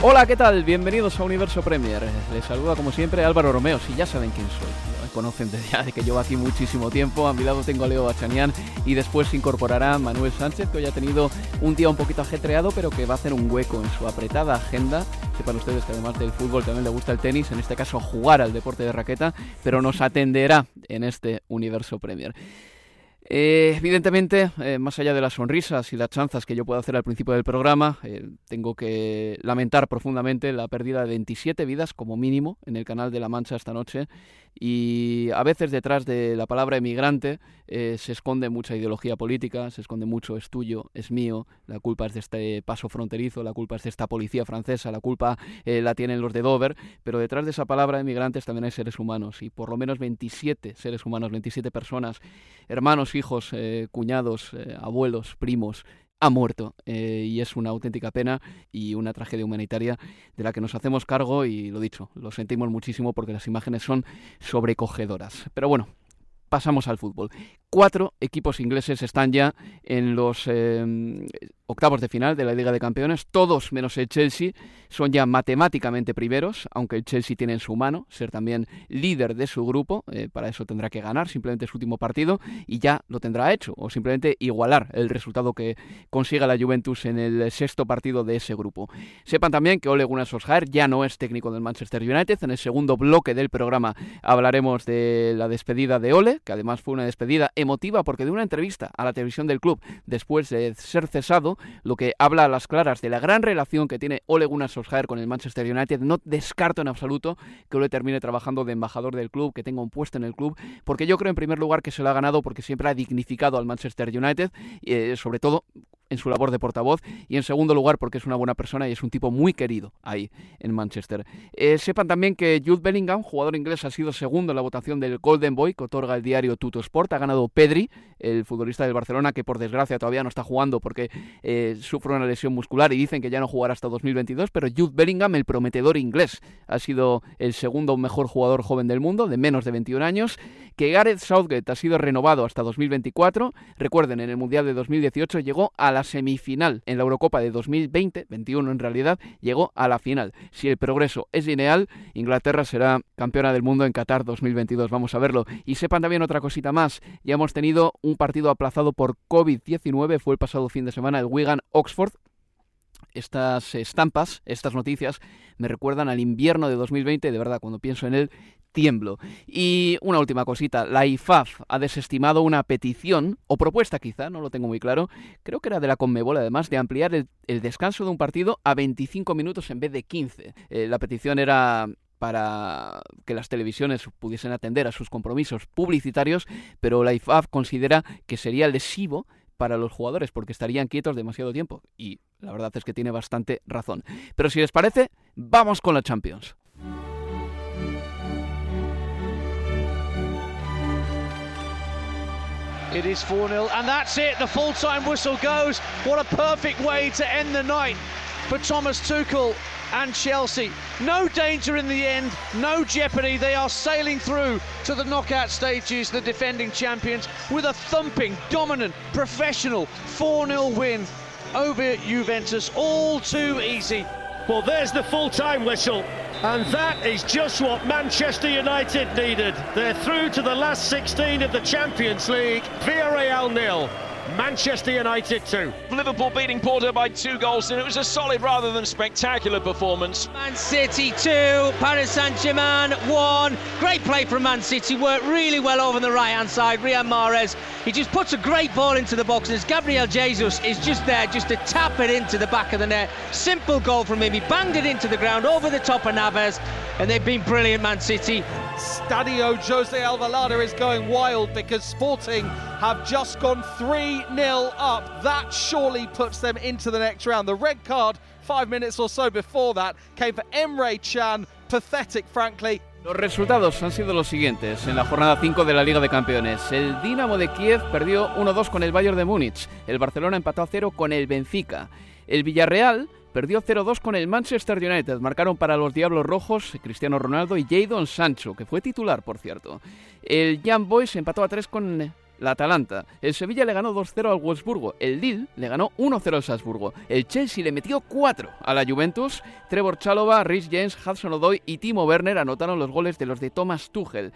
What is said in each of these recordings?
Hola, ¿qué tal? Bienvenidos a Universo Premier. Les saluda como siempre Álvaro Romeo, si ya saben quién soy. Conocen desde ya de que llevo aquí muchísimo tiempo. A mi lado tengo a Leo Bachanián y después se incorporará Manuel Sánchez, que hoy ha tenido un día un poquito ajetreado, pero que va a hacer un hueco en su apretada agenda. Sepan ustedes que además del fútbol también le gusta el tenis, en este caso jugar al deporte de raqueta, pero nos atenderá en este Universo Premier. Eh, evidentemente, eh, más allá de las sonrisas y las chanzas que yo puedo hacer al principio del programa, eh, tengo que lamentar profundamente la pérdida de 27 vidas como mínimo en el canal de La Mancha esta noche y a veces detrás de la palabra emigrante se esconde mucha ideología política, se esconde mucho es tuyo, es mío, la culpa es de este paso fronterizo, la culpa es de esta policía francesa, la culpa la tienen los de Dover, pero detrás de esa palabra emigrantes también hay seres humanos y por lo menos 27 seres humanos, 27 personas, hermanos, hijos, cuñados, abuelos, primos, ha muerto eh, y es una auténtica pena y una tragedia humanitaria de la que nos hacemos cargo y lo dicho, lo sentimos muchísimo porque las imágenes son sobrecogedoras. Pero bueno, pasamos al fútbol. Cuatro equipos ingleses están ya en los eh, octavos de final de la Liga de Campeones, todos menos el Chelsea son ya matemáticamente primeros, aunque el Chelsea tiene en su mano ser también líder de su grupo, eh, para eso tendrá que ganar simplemente su último partido y ya lo tendrá hecho, o simplemente igualar el resultado que consiga la Juventus en el sexto partido de ese grupo. Sepan también que Ole Gunnar Solskjaer ya no es técnico del Manchester United, en el segundo bloque del programa hablaremos de la despedida de Ole, que además fue una despedida emotiva porque de una entrevista a la televisión del club después de ser cesado, lo que habla a las claras de la gran relación que tiene Ole Gunnar con el Manchester United. No descarto en absoluto que Ole termine trabajando de embajador del club, que tenga un puesto en el club, porque yo creo en primer lugar que se lo ha ganado porque siempre ha dignificado al Manchester United, eh, sobre todo en su labor de portavoz y en segundo lugar porque es una buena persona y es un tipo muy querido ahí en Manchester. Eh, sepan también que Jude Bellingham, jugador inglés, ha sido segundo en la votación del Golden Boy que otorga el diario Tuto Sport. Ha ganado Pedri, el futbolista del Barcelona, que por desgracia todavía no está jugando porque eh, sufre una lesión muscular y dicen que ya no jugará hasta 2022, pero Jude Bellingham, el prometedor inglés, ha sido el segundo mejor jugador joven del mundo, de menos de 21 años, que Gareth Southgate ha sido renovado hasta 2024. Recuerden, en el Mundial de 2018 llegó a la semifinal. En la Eurocopa de 2020, 21 en realidad, llegó a la final. Si el progreso es lineal, Inglaterra será campeona del mundo en Qatar 2022. Vamos a verlo. Y sepan también otra cosita más. Ya hemos tenido un partido aplazado por COVID-19. Fue el pasado fin de semana el Wigan Oxford estas estampas, estas noticias, me recuerdan al invierno de 2020, de verdad, cuando pienso en él, tiemblo. Y una última cosita, la IFAF ha desestimado una petición, o propuesta quizá, no lo tengo muy claro, creo que era de la Conmebol además, de ampliar el, descanso de un partido a 25 minutos en vez de 15. Eh, la petición era para que las televisiones pudiesen atender a sus compromisos publicitarios, pero la IFAF considera que sería lesivo para los jugadores porque estarían quietos demasiado tiempo. Y la verdad es que tiene bastante razón. Pero si les parece, vamos con la Champions. It is 4 0, and that's it. The full time whistle goes. What a perfect way to end the night for Thomas Tuchel and Chelsea. No danger in the end, no jeopardy. They are sailing through to the knockout stages, the defending champions, with a thumping, dominant, professional 4 0 win over Juventus. All too easy. Well, there's the full time whistle. And that is just what Manchester United needed. They're through to the last 16 of the Champions League. Villarreal nil. Manchester United 2. Liverpool beating Porto by two goals, and it was a solid rather than spectacular performance. Man City 2, Paris Saint Germain 1. Great play from Man City, worked really well over the right hand side. Riyad Mahrez, he just puts a great ball into the box, and as Gabriel Jesus is just there just to tap it into the back of the net. Simple goal from him. He banged it into the ground over the top of Naves, and they've been brilliant, Man City. Stadio Jose Alvalade is going wild because Sporting have just gone 3 0 up. That surely puts them into the next round. The red card, five minutes or so before that, came for Emre Chan. Pathetic, frankly. Los resultados han sido los siguientes en la jornada 5 de la Liga de Campeones. El Dinamo de Kiev perdió 1-2 con el Bayern de Múnich. El Barcelona empató a 0 con el Benfica. El Villarreal perdió 0-2 con el Manchester United. Marcaron para los Diablos Rojos Cristiano Ronaldo y Jadon Sancho, que fue titular, por cierto. El Young Boys empató a 3 con la Atalanta. El Sevilla le ganó 2-0 al Wolfsburgo. El Lille le ganó 1-0 al Salzburgo. El Chelsea le metió 4 a la Juventus. Trevor Chalova, Rhys James, Hudson Odoi y Timo Werner anotaron los goles de los de Thomas Tuchel.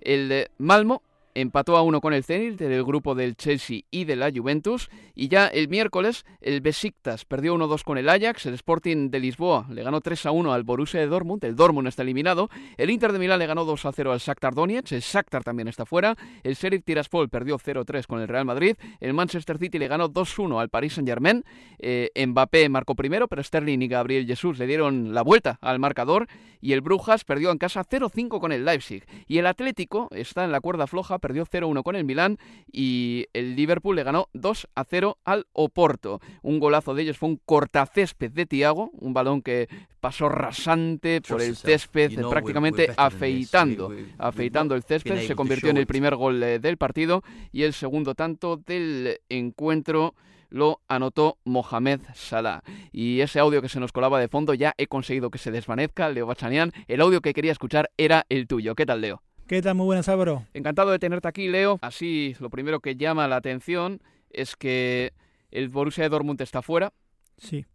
El Malmo empató a uno con el Zenit del grupo del Chelsea y de la Juventus. Y ya el miércoles el Besiktas perdió 1-2 con el Ajax, el Sporting de Lisboa le ganó 3-1 al Borussia de Dortmund, el Dortmund está eliminado, el Inter de Milán le ganó 2-0 al Shakhtar Donetsk, el Shakhtar también está fuera, el Sheriff Tiraspol perdió 0-3 con el Real Madrid, el Manchester City le ganó 2-1 al Paris Saint-Germain, eh, Mbappé marcó primero, pero Sterling y Gabriel Jesús le dieron la vuelta al marcador. Y el Brujas perdió en casa 0-5 con el Leipzig. Y el Atlético está en la cuerda floja, perdió 0-1 con el Milán y el Liverpool le ganó 2-0 al Oporto. Un golazo de ellos fue un cortacésped de Tiago, un balón que pasó rasante por el césped, prácticamente afeitando, afeitando el césped, se convirtió en el primer gol eh, del partido y el segundo tanto del encuentro lo anotó Mohamed Salah. Y ese audio que se nos colaba de fondo ya he conseguido que se desvanezca, Leo Bachanian. El audio que quería escuchar era el tuyo. ¿Qué tal, Leo? ¿Qué tal? Muy buenas, Álvaro. Encantado de tenerte aquí, Leo. Así, lo primero que llama la atención es que el Borussia de Dortmund está fuera. Sí.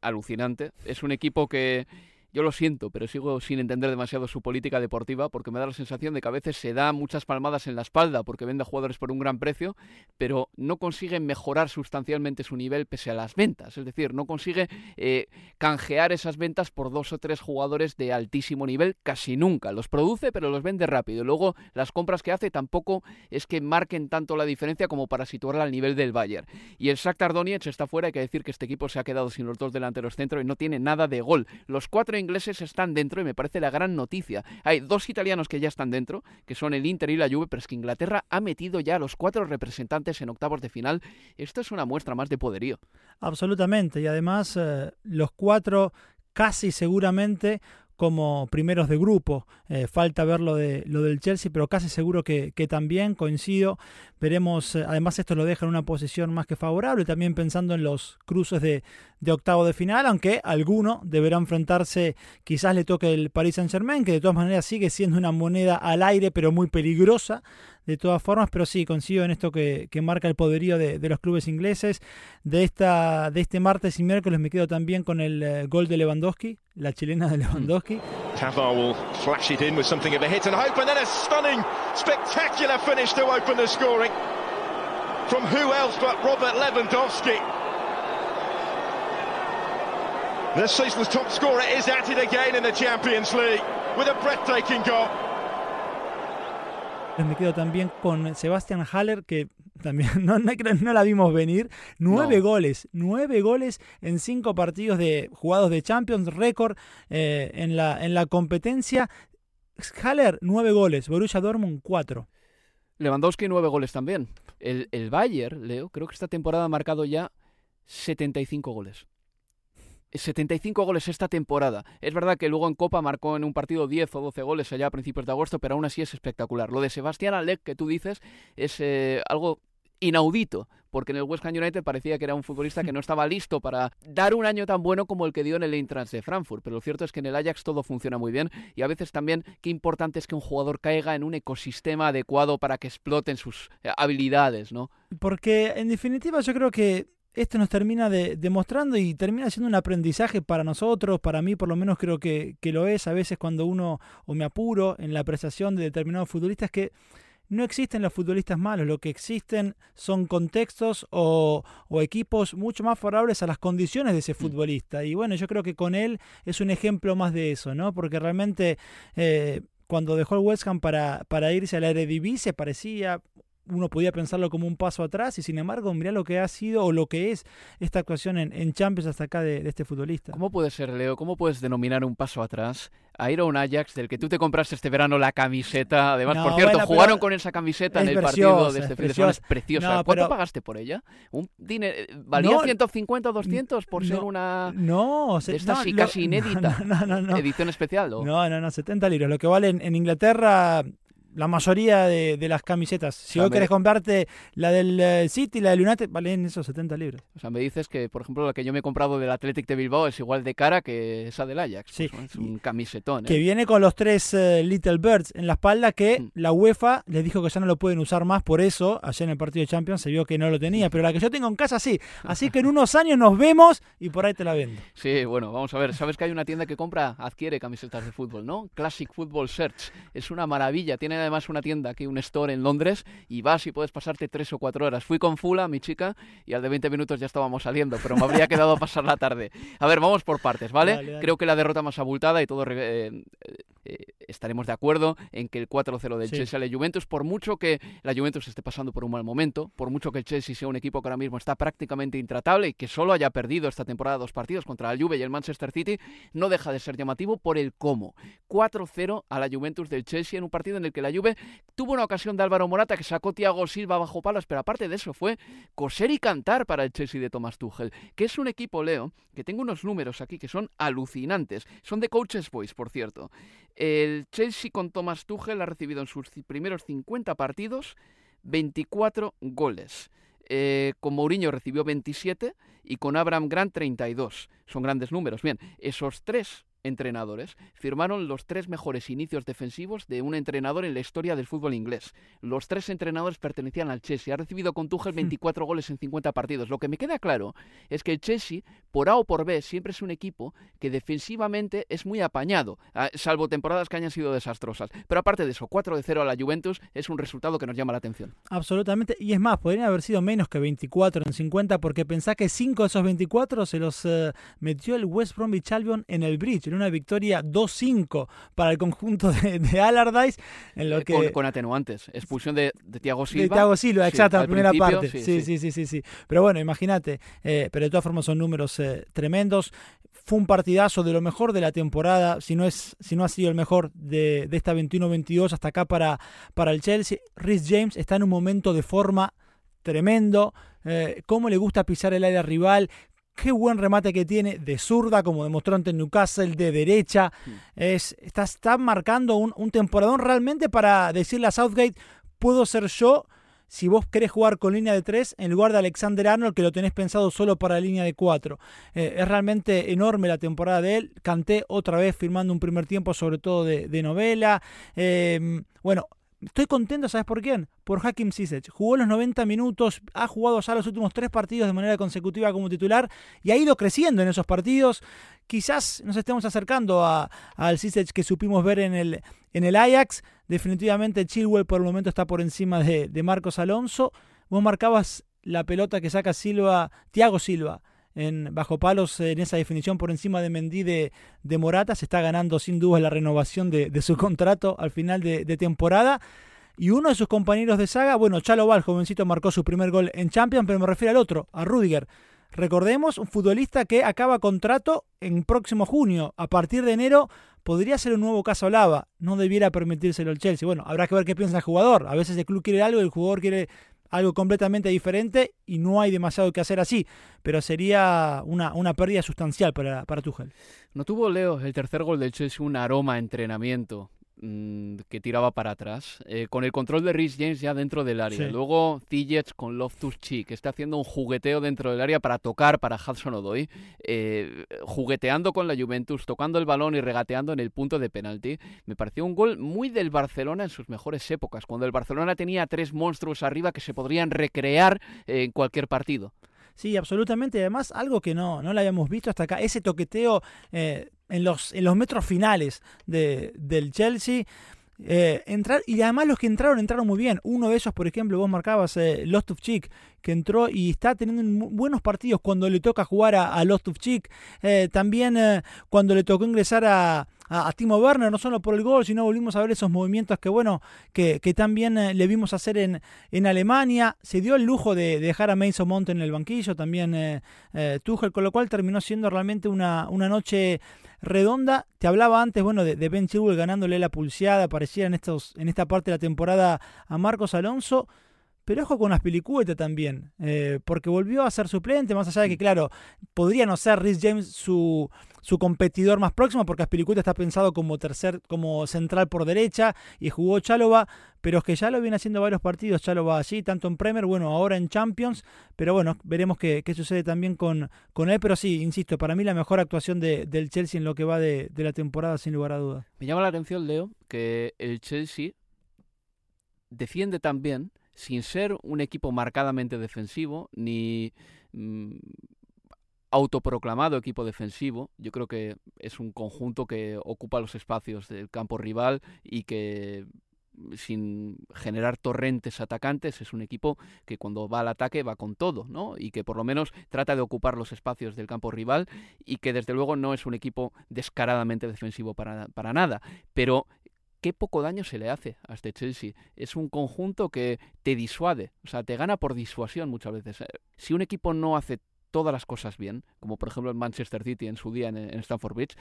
Alucinante. Es un equipo que yo lo siento, pero sigo sin entender demasiado su política deportiva porque me da la sensación de que a veces se da muchas palmadas en la espalda porque vende jugadores por un gran precio, pero no consigue mejorar sustancialmente su nivel pese a las ventas. Es decir, no consigue eh, canjear esas ventas por dos o tres jugadores de altísimo nivel casi nunca. Los produce, pero los vende rápido. Luego, las compras que hace tampoco es que marquen tanto la diferencia como para situarla al nivel del Bayern. Y el Shakhtar Donetsk está fuera. Hay que decir que este equipo se ha quedado sin los dos delanteros centro y no tiene nada de gol. Los cuatro ingleses están dentro y me parece la gran noticia. Hay dos italianos que ya están dentro, que son el Inter y la Juve, pero es que Inglaterra ha metido ya a los cuatro representantes en octavos de final. Esto es una muestra más de poderío. Absolutamente, y además eh, los cuatro casi seguramente como primeros de grupo. Eh, falta ver lo, de, lo del Chelsea, pero casi seguro que, que también coincido. Veremos, eh, además esto lo deja en una posición más que favorable, también pensando en los cruces de, de octavo de final, aunque alguno deberá enfrentarse, quizás le toque el Paris Saint Germain, que de todas maneras sigue siendo una moneda al aire, pero muy peligrosa de todas formas, pero sí, coincido en esto que, que marca el poderío de, de, los clubes ingleses. De, esta, de este martes y miércoles me quedo también con el uh, gol de Lewandowski, la chilena de Lewandowski. Tavar will flash it in with something of a hit and hope, and then a stunning, spectacular finish to open the scoring from who else but Robert Lewandowski. This season's top scorer is at it again in the Champions League with a breathtaking goal. Me quedo también con Sebastian Haller, que también no, no, no la vimos venir. Nueve no. goles, nueve goles en cinco partidos de jugados de Champions, récord eh, en, la, en la competencia. Haller, nueve goles, Borussia Dortmund, cuatro. Lewandowski, nueve goles también. El, el Bayern, Leo, creo que esta temporada ha marcado ya 75 goles. 75 goles esta temporada. Es verdad que luego en Copa marcó en un partido 10 o 12 goles allá a principios de agosto, pero aún así es espectacular. Lo de Sebastián Alec que tú dices es eh, algo inaudito porque en el West Ham United parecía que era un futbolista que no estaba listo para dar un año tan bueno como el que dio en el Eintracht de Frankfurt. Pero lo cierto es que en el Ajax todo funciona muy bien y a veces también qué importante es que un jugador caiga en un ecosistema adecuado para que exploten sus eh, habilidades, ¿no? Porque en definitiva yo creo que esto nos termina demostrando y termina siendo un aprendizaje para nosotros, para mí por lo menos creo que, que lo es a veces cuando uno, o me apuro en la apreciación de determinados futbolistas que no existen los futbolistas malos, lo que existen son contextos o, equipos mucho más favorables a las condiciones de ese mm. futbolista. Y bueno, yo creo que con él es un ejemplo más de eso, ¿no? Porque realmente eh, cuando dejó el West Ham para, para irse a la Eredivisie parecía uno podía pensarlo como un paso atrás y sin embargo mirá lo que ha sido o lo que es esta actuación en, Champions hasta acá de, este futbolista. ¿Cómo puede ser, Leo? ¿Cómo puedes denominar un paso atrás a ir a un Ajax del que tú te compraste este verano la camiseta? Además, por cierto, jugaron con esa camiseta en el partido de este fin de semana. Es preciosa. ¿Cuánto pagaste por ella? ¿Un dinero, ¿Valía 150 o 200 por ser una no, de esta casi inédita edición especial? No, no, no, 70 libras. Lo que vale en Inglaterra la mayoría de, las camisetas. Si hoy querés comprarte la del eh, City, la del United, valen esos 70 libras. O sea, me dices que, por ejemplo, la que yo me he comprado del Athletic de Bilbao es igual de cara que esa del Ajax. Sí. Pues, es un camisetón. Que ¿eh? viene con los tres eh, Little Birds en la espalda que mm. la UEFA les dijo que ya no lo pueden usar más. Por eso, ayer en el partido de Champions se vio que no lo tenía. Pero la que yo tengo en casa sí. Así que en unos años nos vemos y por ahí te la vendo. Sí, bueno, vamos a ver. ¿Sabes que hay una tienda que compra, adquiere camisetas de fútbol, ¿no? Classic Football Search. Es una maravilla. Tiene además una tienda aquí un store en Londres y vas y puedes pasarte tres o cuatro horas. Fui con Fula, mi chica, y al de 20 minutos ya estábamos saliendo, pero me habría quedado a pasar la tarde. A ver, vamos por partes, ¿vale? Creo que la derrota más abultada y todo eh, eh, estaremos de acuerdo en que el 4-0 del Chelsea a la Juventus, por mucho que la Juventus esté pasando por un mal momento, por mucho que el Chelsea sea un equipo que ahora mismo está prácticamente intratable y que solo haya perdido esta temporada dos partidos contra la Juve y el Manchester City, no deja de ser llamativo por el cómo. 4-0 a la Juventus del Chelsea en un partido en el que la Juve tuvo una ocasión de Álvaro Morata que sacó Thiago Silva bajo palos, pero aparte de eso fue coser y cantar para el Chelsea de Thomas Tuchel, que es un equipo, Leo, que tengo unos números aquí que son alucinantes. Son de Coaches Boys, por cierto. El Chelsea con Thomas Tuchel ha recibido en sus primeros 50 partidos 24 goles. Eh, con Mourinho recibió 27 y con Abraham Grant 32. Son grandes números. Bien, esos tres entrenadores firmaron los tres mejores inicios defensivos de un entrenador en la historia del fútbol inglés. Los tres entrenadores pertenecían al Chelsea. Ha recibido con Tuchel 24 hmm. goles en 50 partidos. Lo que me queda claro es que el Chelsea, por A o por B, siempre es un equipo que defensivamente es muy apañado, salvo temporadas que hayan sido desastrosas. Pero aparte de eso, 4 de 0 a la Juventus es un resultado que nos llama la atención. Absolutamente. Y es más, podrían haber sido menos que 24 en 50 porque pensá que 5 de esos 24 se los eh, metió el West Bromwich Albion en el Bridge en una victoria 2-5 para el conjunto de, de Allardyce. En lo eh, que... con, atenuantes. Expulsión de, de Thiago Silva. De Thiago Silva, exacto, la primera parte. Sí sí, sí, sí, sí, Pero bueno, imagínate. Eh, pero de todas formas son números eh, tremendos. Fue un partidazo de lo mejor de la temporada, si no, es, si no ha sido el mejor de, de esta 21-22 hasta acá para, para el Chelsea. Rhys James está en un momento de forma tremendo, cómo le gusta pisar el área rival, qué buen remate que tiene de zurda, como demostró ante Newcastle, de derecha. Es, está, está marcando un, un, temporadón realmente para decirle a Southgate, puedo ser yo si vos querés jugar con línea de 3 en lugar de Alexander Arnold, que lo tenés pensado solo para línea de 4. Eh, es realmente enorme la temporada de él. Canté otra vez firmando un primer tiempo, sobre todo de, novela. Eh, bueno, Estoy contento, ¿sabes por quién? Por Hakim Ziyech. Jugó los 90 minutos, ha jugado ya los últimos tres partidos de manera consecutiva como titular y ha ido creciendo en esos partidos. Quizás nos estemos acercando al Ziyech que supimos ver en el, en el Ajax. Definitivamente Chilwell por el momento está por encima de, de Marcos Alonso. Vos marcabas la pelota que saca Silva, Thiago Silva, en bajo palos en esa definición por encima de Mendy de, Morata. Se está ganando sin duda la renovación de, su contrato al final de, temporada. Y uno de sus compañeros de saga, bueno, Chalo el jovencito, marcó su primer gol en Champions, pero me refiero al otro, a Rudiger. Recordemos, un futbolista que acaba contrato en próximo junio. A partir de enero podría ser un nuevo caso Lava. No debiera permitírselo el Chelsea. Bueno, habrá que ver qué piensa el jugador. A veces el club quiere algo y el jugador quiere algo completamente diferente y no hay demasiado que hacer así, pero sería una, una pérdida sustancial para, para Tuchel. ¿No tuvo Leo el tercer gol del Chelsea un aroma a entrenamiento? Mm, que tiraba para atrás, eh, con el control de Rhys James ya dentro del área. Luego Ziyech con Loftus Cheek, que está haciendo un jugueteo dentro del área para tocar para Hudson Odoi, eh, jugueteando con la Juventus, tocando el balón y regateando en el punto de penalti. Me pareció un gol muy del Barcelona en sus mejores épocas, cuando el Barcelona tenía tres monstruos arriba que se podrían recrear en cualquier partido. Sí, absolutamente. Además, algo que no, no lo habíamos visto hasta acá, ese toqueteo eh, en, los, en los metros finales de, del Chelsea. Eh, entrar, y además los que entraron, entraron muy bien. Uno de esos, por ejemplo, vos marcabas eh, Lost of Chick, que entró y está teniendo buenos partidos cuando le toca jugar a, a Lost of Chick. Eh, también cuando le tocó ingresar a, a, Timo Werner, no solo por el gol, sino volvimos a ver esos movimientos que, bueno, que, que también le vimos hacer en, en Alemania. Se dio el lujo de, dejar a Mason Mount en el banquillo, también Tuchel, con lo cual terminó siendo realmente una, una noche redonda. Te hablaba antes, bueno, de, Ben Chilwell ganándole la pulseada, parecía en, estos, en esta parte de la temporada a Marcos Alonso. Pero ojo con Aspilicueta también, eh, porque volvió a ser suplente, más allá de que, claro, podría no ser Rhys James su, su competidor más próximo, porque Aspilicueta está pensado como tercer, como central por derecha, y jugó Chalova, pero es que ya lo viene haciendo varios partidos, Chalova allí, tanto en Premier, bueno, ahora en Champions, pero bueno, veremos qué, sucede también con, con él, pero sí, insisto, para mí la mejor actuación de, del Chelsea en lo que va de, de la temporada, sin lugar a dudas. Me llama la atención, Leo, que el Chelsea defiende también sin ser un equipo marcadamente defensivo, ni mm, autoproclamado equipo defensivo. Yo creo que es un conjunto que ocupa los espacios del campo rival y que sin generar torrentes atacantes, es un equipo que cuando va al ataque va con todo, ¿no? Y que por lo menos trata de ocupar los espacios del campo rival y que desde luego no es un equipo descaradamente defensivo para, para nada, pero qué poco daño se le hace a este Chelsea. Es un conjunto que te disuade, o sea, te gana por disuasión muchas veces. Eh, si un equipo no hace todas las cosas bien, como por ejemplo el Manchester City en su día en, en Stamford Bridge,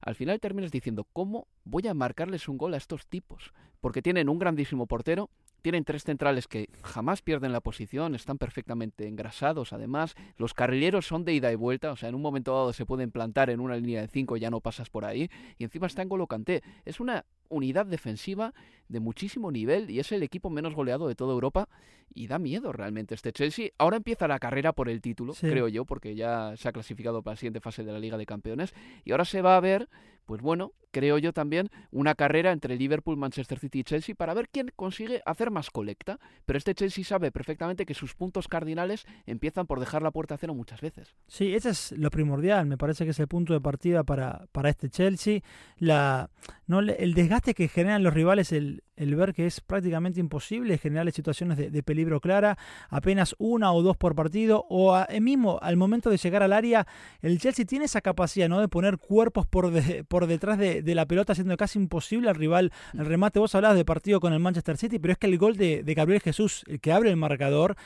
al final terminas diciendo, ¿cómo voy a marcarles un gol a estos tipos? Porque tienen un grandísimo portero, tienen tres centrales que jamás pierden la posición, están perfectamente engrasados además. Los carrileros son de ida y vuelta, o sea, en un momento dado se pueden plantar en una línea de cinco, ya no pasas por ahí. Y encima está en Golocante. Es una unidad defensiva de muchísimo nivel y es el equipo menos goleado de toda Europa y da miedo realmente este Chelsea. Ahora empieza la carrera por el título, creo yo, porque ya se ha clasificado para la siguiente fase de la Liga de Campeones y ahora se va a ver, pues bueno, creo yo también, una carrera entre Liverpool, Manchester City y Chelsea para ver quién consigue hacer más colecta. Pero este Chelsea sabe perfectamente que sus puntos cardinales empiezan por dejar la puerta a cero muchas veces. Sí, ese es lo primordial, me parece que es el punto de partida para, para este Chelsea. La, no, el desgaste que generan los rivales, el, el ver que es prácticamente imposible generar situaciones de, peligro clara, apenas una o dos por partido, o a, mismo al momento de llegar al área, el Chelsea tiene esa capacidad ¿no? de poner cuerpos por, por detrás de, la pelota, haciendo casi imposible al rival el remate. Vos hablabas de partido con el Manchester City, pero es que el gol de, de Gabriel Jesús, el que abre el marcador,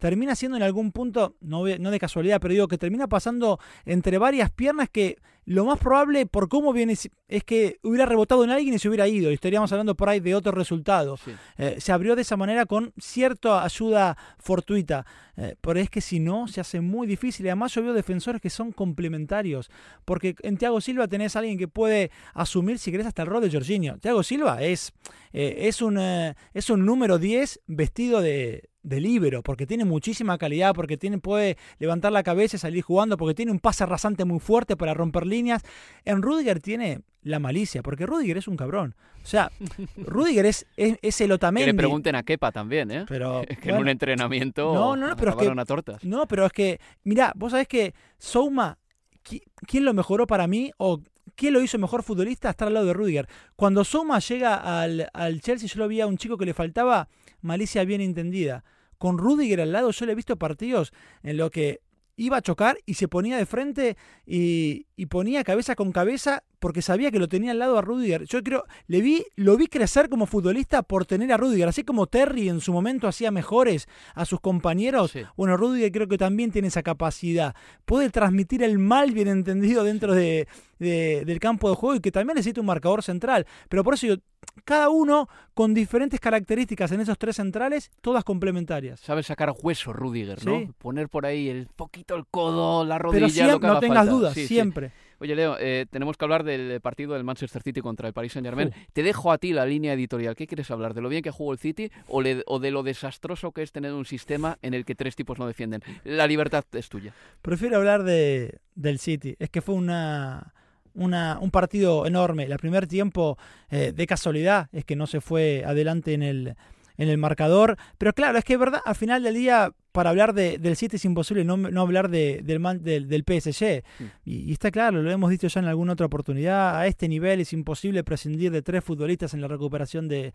termina siendo en algún punto, no, no de casualidad, pero digo que termina pasando entre varias piernas que lo más probable por cómo viene es que hubiera rebotado en alguien y se hubiera ido. Y estaríamos hablando por ahí de otro resultado. Eh, se abrió de esa manera con cierta ayuda fortuita. Eh, pero es que si no, se hace muy difícil. Y además yo veo defensores que son complementarios. Porque en Thiago Silva tenés a alguien que puede asumir, si querés, hasta el rol de Jorginho. Thiago Silva es, eh, es, un, es un número 10 vestido de, de libero, porque tiene muchísima calidad, porque tiene, puede levantar la cabeza y salir jugando, porque tiene un pase rasante muy fuerte para romper líneas. En Rudiger tiene la malicia, porque Rudiger es un cabrón. O sea, Rudiger es, es, el Otamendi. Que le pregunten a Kepa también, ¿eh? Pero, que en un entrenamiento no, no, no, pero es que, tortas. No, pero es que, mira, vos sabés que Souma, ¿quién lo mejoró para mí? O ¿Quién lo hizo mejor futbolista? Estar al lado de Rudiger. Cuando Souma llega al, al Chelsea, yo lo vi a un chico que le faltaba malicia bien entendida. Con Rudiger al lado, yo le he visto partidos en lo que iba a chocar y se ponía de frente y, y, ponía cabeza con cabeza porque sabía que lo tenía al lado a Rudiger. Yo creo, le vi, lo vi crecer como futbolista por tener a Rudiger, así como Terry en su momento hacía mejores a sus compañeros. Bueno, Rudiger creo que también tiene esa capacidad. Puede transmitir el mal bien entendido dentro de, del campo de juego y que también necesita un marcador central. Pero por eso yo, cada uno con diferentes características en esos tres centrales, todas complementarias. Sabe sacar hueso Rudiger, ¿no? Poner por ahí el poquito el codo, la rodilla. Pero no tengas dudas, siempre. Oye, Leo, eh, tenemos que hablar del partido del Manchester City contra el Paris Saint-Germain. Te dejo a ti la línea editorial. ¿Qué quieres hablar? ¿De lo bien que jugó el City o, o, de lo desastroso que es tener un sistema en el que tres tipos no defienden? La libertad es tuya. Prefiero hablar de, del City. Es que fue una un partido enorme. El primer tiempo, eh, de casualidad, es que no se fue adelante en el, en el marcador. Pero claro, es que es verdad, al final del día, para hablar de, del City es imposible no, no hablar de, del, del, del, PSG. Mm. Y, está claro, lo hemos dicho ya en alguna otra oportunidad, a este nivel es imposible prescindir de tres futbolistas en la recuperación de,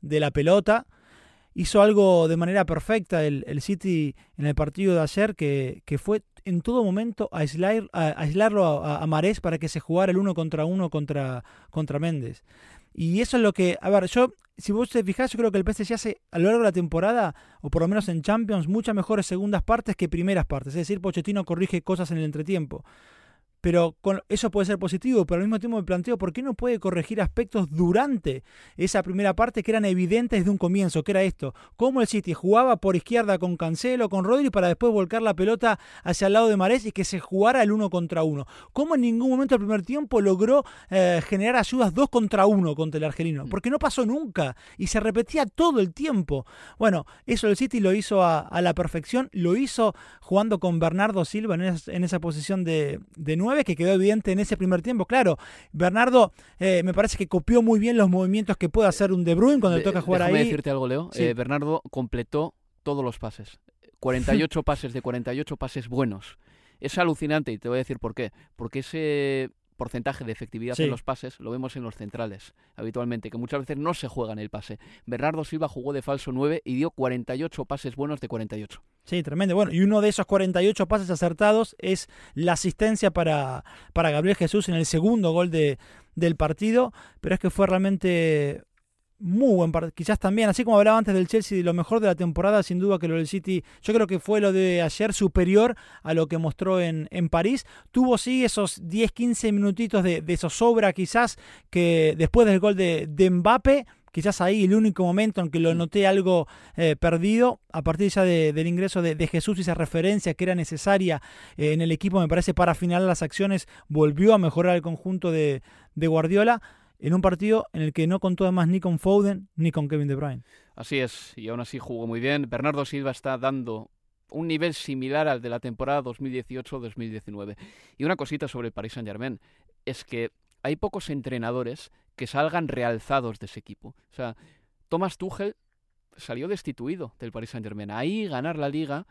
de la pelota hizo algo de manera perfecta el, el, City en el partido de ayer, que, que fue en todo momento aislar, aislarlo a, a, Marés para que se jugara el uno contra uno contra, contra Méndez. Y eso es lo que, a ver, yo, si vos te fijás, yo creo que el PSG hace a lo largo de la temporada, o por lo menos en Champions, muchas mejores segundas partes que primeras partes. Es decir, Pochettino corrige cosas en el entretiempo pero con, eso puede ser positivo, pero al mismo tiempo me planteo por qué no puede corregir aspectos durante esa primera parte que eran evidentes desde un comienzo, que era esto, cómo el City jugaba por izquierda con Cancelo, con Rodri, para después volcar la pelota hacia el lado de Marés y que se jugara el uno contra uno. Cómo en ningún momento del primer tiempo logró eh, generar ayudas dos contra uno contra el argelino, mm. porque no pasó nunca y se repetía todo el tiempo. Bueno, eso el City lo hizo a, la perfección, lo hizo jugando con Bernardo Silva en, esa posición de, de nueve que quedó evidente en ese primer tiempo. Claro, Bernardo eh, me parece que copió muy bien los movimientos que puede hacer un De Bruyne cuando le toca jugar ahí. decirte algo, Leo. Eh, Bernardo completó todos los pases. 48 pases de 48 pases buenos. Es alucinante y te voy a decir por qué. Porque ese porcentaje de efectividad en los pases lo vemos en los centrales habitualmente, que muchas veces no se juega en el pase. Bernardo Silva jugó de falso 9 y dio 48 pases buenos de 48. Sí, tremendo. Bueno, y uno de esos 48 pases acertados es la asistencia para, para Gabriel Jesús en el segundo gol de, del partido, pero es que fue realmente muy buen partido. Quizás también, así como hablaba antes del Chelsea, lo mejor de la temporada, sin duda que lo del City, yo creo que fue lo de ayer superior a lo que mostró en, en París. Tuvo sí esos 10-15 minutitos de, de, zozobra quizás, que después del gol de, de Mbappe, quizás ahí el único momento en que lo noté algo eh, perdido, a partir ya del ingreso de, de, Jesús y esa referencia que era necesaria eh, en el equipo, me parece, para final las acciones, volvió a mejorar el conjunto de, de Guardiola en un partido en el que no contó además ni con Foden ni con Kevin De Bruyne. Así es, y aún así jugó muy bien. Bernardo Silva está dando un nivel similar al de la temporada 2018-2019. Y una cosita sobre el Paris Saint-Germain es que hay pocos entrenadores que salgan realzados de ese equipo. O sea, Thomas Tuchel salió destituido del Paris Saint-Germain. Ahí ganar la liga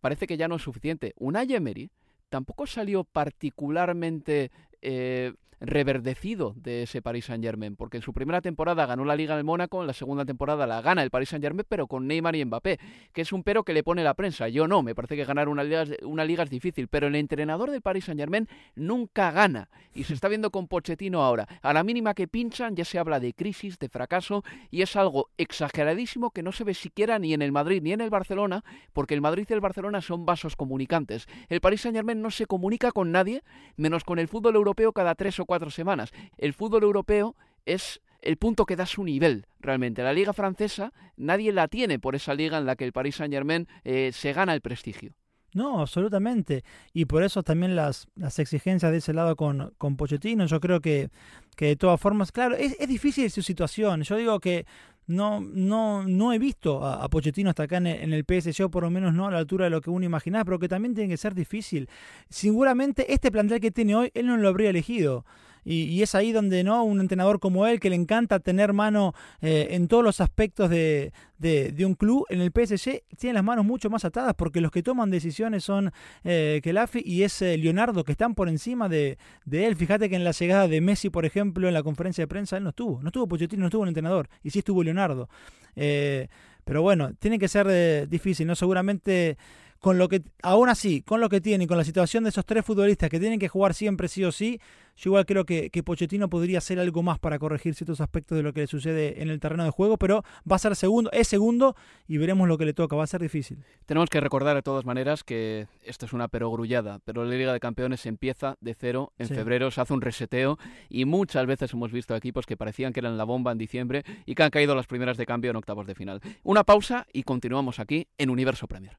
parece que ya no es suficiente. Unai Emery tampoco salió particularmente eh, reverdecido de ese Paris Saint Germain, porque en su primera temporada ganó la Liga del Mónaco, en la segunda temporada la gana el Paris Saint Germain, pero con Neymar y Mbappé, que es un pero que le pone la prensa. Yo no, me parece que ganar una liga, una liga es difícil, pero el entrenador del Paris Saint Germain nunca gana, y se está viendo con Pochettino ahora. A la mínima que pinchan ya se habla de crisis, de fracaso, y es algo exageradísimo que no se ve siquiera ni en el Madrid ni en el Barcelona, porque el Madrid y el Barcelona son vasos comunicantes. El Paris Saint Germain no se comunica con nadie, menos con el fútbol europeo cada tres o cuatro semanas. El fútbol europeo es el punto que da su nivel realmente. La liga francesa nadie la tiene por esa liga en la que el Paris Saint Germain eh, se gana el prestigio. No, absolutamente. Y por eso también las, las exigencias de ese lado con, con Pochettino. Yo creo que, que de todas formas, claro, es, es difícil su situación. Yo digo que no, no, no he visto a, Pochettino hasta acá en el, en el PSG, por lo menos no a la altura de lo que uno imaginaba, pero que también tiene que ser difícil. Seguramente este plantel que tiene hoy, él no lo habría elegido. Y, es ahí donde no un entrenador como él, que le encanta tener mano eh, en todos los aspectos de, de, un club, en el PSG tiene las manos mucho más atadas porque los que toman decisiones son eh, Kelafi y es eh, Leonardo, que están por encima de, de, él. Fíjate que en la llegada de Messi, por ejemplo, en la conferencia de prensa, él no estuvo. No estuvo Pochettino, no estuvo el entrenador. Y sí estuvo Leonardo. Pero bueno, tiene que ser difícil, ¿no? Seguramente con lo que, aún así, con lo que tiene y con la situación de esos tres futbolistas que tienen que jugar siempre sí o sí, yo igual creo que, que Pochettino podría hacer algo más para corregir ciertos aspectos de lo que le sucede en el terreno de juego, pero va a ser segundo, es segundo y veremos lo que le toca, va a ser difícil. Tenemos que recordar de todas maneras que esto es una perogrullada, pero la Liga de Campeones empieza de cero en febrero, se hace un reseteo y muchas veces hemos visto equipos que parecían que eran la bomba en diciembre y que han caído las primeras de cambio en octavos de final. Una pausa y continuamos aquí en Universo Premier.